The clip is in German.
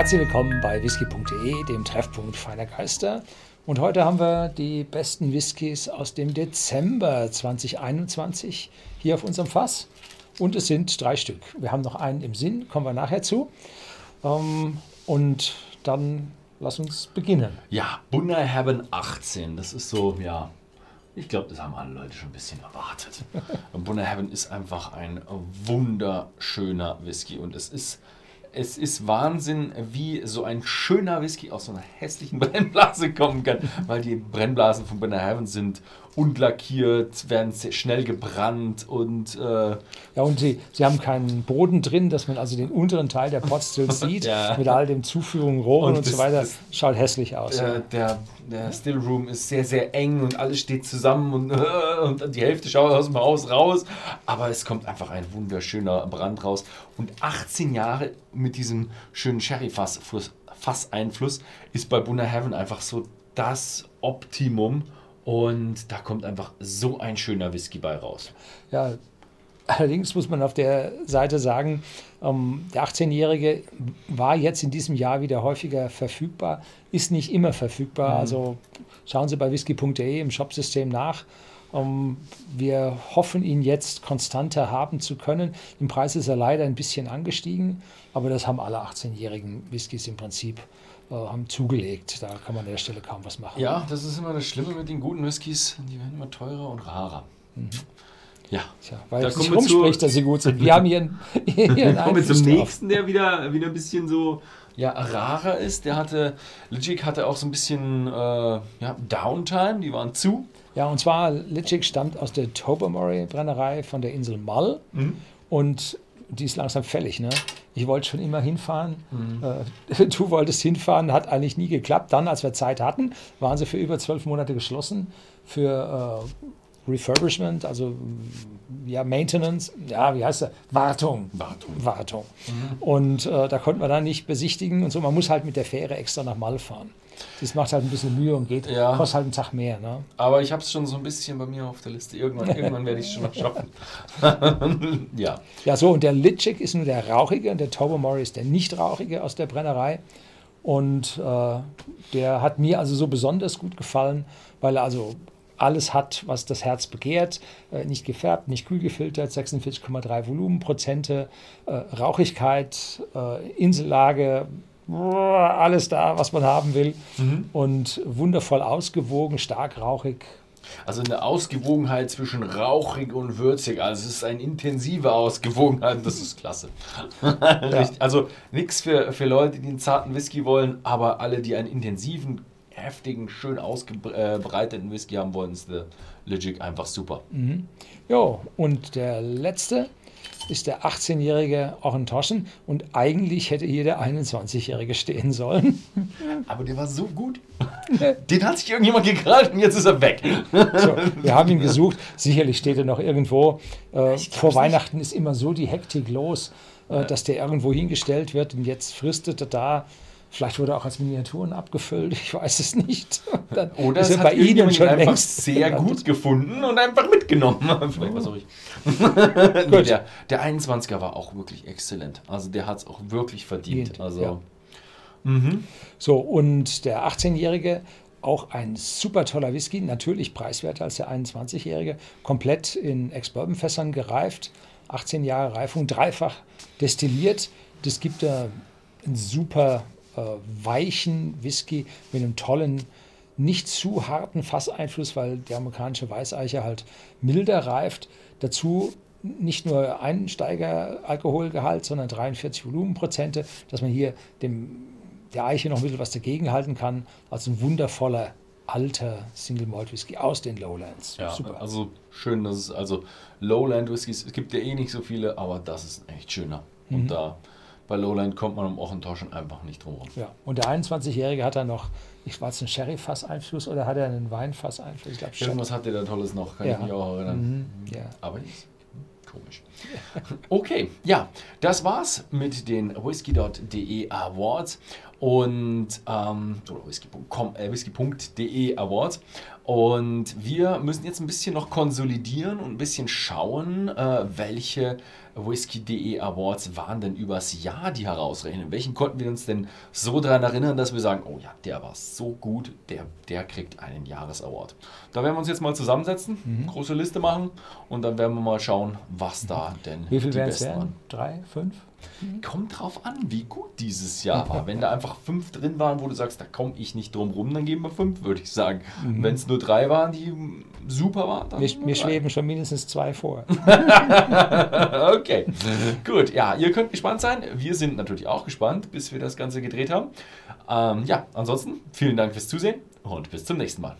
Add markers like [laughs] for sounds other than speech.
Herzlich willkommen bei whisky.de, dem Treffpunkt feiner Geister. Und heute haben wir die besten Whiskys aus dem Dezember 2021 hier auf unserem Fass. Und es sind drei Stück. Wir haben noch einen im Sinn, kommen wir nachher zu. Ähm, und dann lass uns beginnen. Ja, Bunnerhaven 18, das ist so, ja, ich glaube, das haben alle Leute schon ein bisschen erwartet. [laughs] Bunnerhaven ist einfach ein wunderschöner Whisky und es ist es ist Wahnsinn, wie so ein schöner Whisky aus so einer hässlichen [laughs] Brennblase kommen kann, weil die Brennblasen von Bunnerhaven sind unlackiert, werden schnell gebrannt und äh ja und sie, sie haben keinen Boden drin, dass man also den unteren Teil der Potstills [laughs] sieht ja. mit all dem Zuführung Rohren und, und das, so weiter. Das, Schaut hässlich aus. Äh, ja. Der, der Stillroom ist sehr sehr eng und alles steht zusammen und, [laughs] und die Hälfte schaut aus dem Haus raus, aber es kommt einfach ein wunderschöner Brand raus und 18 Jahre mit diesem schönen Sherry-Fass Fasseinfluss ist bei Bunnerhaven einfach so das Optimum. Und da kommt einfach so ein schöner Whisky bei raus. Ja, allerdings muss man auf der Seite sagen, ähm, der 18-Jährige war jetzt in diesem Jahr wieder häufiger verfügbar, ist nicht immer verfügbar. Mhm. Also schauen Sie bei whisky.de im Shopsystem nach. Um, ähm, wir hoffen, ihn jetzt konstanter haben zu können. Im Preis ist er leider ein bisschen angestiegen, aber das haben alle 18-jährigen Whiskys im Prinzip haben zugelegt. Da kann man an der Stelle kaum was machen. Ja, das ist immer das Schlimme mit den guten Whiskys. Die werden immer teurer und rarer. Mhm. Ja. Tja, weil es sich rumspricht, dass sie gut sind. Wir haben hier einen, [laughs] hier kommen wir zum nächsten, der wieder, wieder ein bisschen so ja, rarer ist. Der hatte, Ligic hatte auch so ein bisschen äh, ja, Downtime, die waren zu. Ja, und zwar, Ligic stammt aus der Tobermory Brennerei von der Insel Mull. Mhm. Und die ist langsam fällig. Ne? Ich wollte schon immer hinfahren. Mhm. Äh, [laughs] du wolltest hinfahren, hat eigentlich nie geklappt. Dann, als wir Zeit hatten, waren sie für über zwölf Monate geschlossen für äh, Refurbishment, also ja, Maintenance, ja, wie heißt das? Wartung. Wartung. Wartung. Mhm. Und äh, da konnten wir dann nicht besichtigen und so. Man muss halt mit der Fähre extra nach Mal fahren. Das macht halt ein bisschen Mühe und geht, ja. kostet halt einen Tag mehr. Ne? Aber ich habe es schon so ein bisschen bei mir auf der Liste. Irgendwann, [laughs] irgendwann werde ich es schon noch schaffen. [laughs] ja. Ja, so, und der Litschik ist nur der Rauchige und der Tobermory ist der Nicht-Rauchige aus der Brennerei. Und äh, der hat mir also so besonders gut gefallen, weil er also alles hat, was das Herz begehrt. Äh, nicht gefärbt, nicht kühl gefiltert, 46,3 Volumenprozente, äh, Rauchigkeit, äh, Insellage, alles da, was man haben will. Mhm. Und wundervoll ausgewogen, stark rauchig. Also eine Ausgewogenheit zwischen rauchig und würzig. Also es ist eine intensive Ausgewogenheit. Das ist klasse. [laughs] ja. Also nichts für, für Leute, die einen zarten Whisky wollen, aber alle, die einen intensiven, heftigen, schön ausgebreiteten Whisky haben wollen, ist der Legit einfach super. Mhm. Jo, und der letzte ist der 18-jährige Orntoschen und eigentlich hätte hier der 21-jährige stehen sollen. [laughs] Aber der war so gut. [laughs] Den hat sich irgendjemand gekrallt und jetzt ist er weg. So, wir haben ihn gesucht. Sicherlich steht er noch irgendwo. Äh, vor Weihnachten nicht. ist immer so die Hektik los, äh, dass der irgendwo hingestellt wird und jetzt fristet er da Vielleicht wurde er auch als Miniaturen abgefüllt, ich weiß es nicht. [laughs] Dann Oder es hat bei Ihnen schon einfach sehr gut gefunden und einfach mitgenommen. [laughs] Vielleicht war ich. nee, der, der 21er war auch wirklich exzellent. Also der hat es auch wirklich verdient. Also, ja. mhm. So, und der 18-Jährige, auch ein super toller Whisky, natürlich preiswerter als der 21-Jährige, komplett in Ex-Bourbon-Fässern gereift, 18 Jahre Reifung, dreifach destilliert. Das gibt da ein super äh, weichen Whisky mit einem tollen, nicht zu harten Fasseinfluss, weil der amerikanische Weißeiche halt milder reift. Dazu nicht nur Einsteiger-Alkoholgehalt, sondern 43 Volumenprozente, dass man hier dem, der Eiche noch ein bisschen was dagegen halten kann. Also ein wundervoller alter Single Malt Whisky aus den Lowlands. Ja, Super. also schön, dass es also Lowland Whiskys, es gibt ja eh nicht so viele, aber das ist echt schöner. Und mhm. da bei Lowland kommt man um Ochentauschen einfach nicht drum Ja, und der 21-Jährige hat dann noch, ich weiß, einen Sherry-Fass-Einfluss oder hat er einen Wein-Fass-Einfluss? Irgendwas hat er da Tolles noch, kann ja. ich mich auch erinnern. Mhm, ja. Aber ist komisch. Okay, ja, das war's mit den whisky.de Awards und ähm, oder whisky.de äh, whisky Awards Und wir müssen jetzt ein bisschen noch konsolidieren und ein bisschen schauen, äh, welche Whisky.de Awards waren denn übers Jahr die herausrechnen. Welchen konnten wir uns denn so daran erinnern, dass wir sagen, oh ja, der war so gut, der, der kriegt einen Jahresaward. Da werden wir uns jetzt mal zusammensetzen, mhm. große Liste machen und dann werden wir mal schauen, was da denn Wie viel die besten waren. Drei, fünf? Kommt drauf an, wie gut dieses Jahr war. [laughs] Wenn da einfach fünf drin waren, wo du sagst, da komme ich nicht drum rum, dann geben wir fünf, würde ich sagen. Mhm. Wenn es nur drei waren, die super waren, dann. Mir, mir schweben schon mindestens zwei vor. [laughs] okay, gut. Ja, ihr könnt gespannt sein. Wir sind natürlich auch gespannt, bis wir das Ganze gedreht haben. Ähm, ja, ansonsten vielen Dank fürs Zusehen und bis zum nächsten Mal.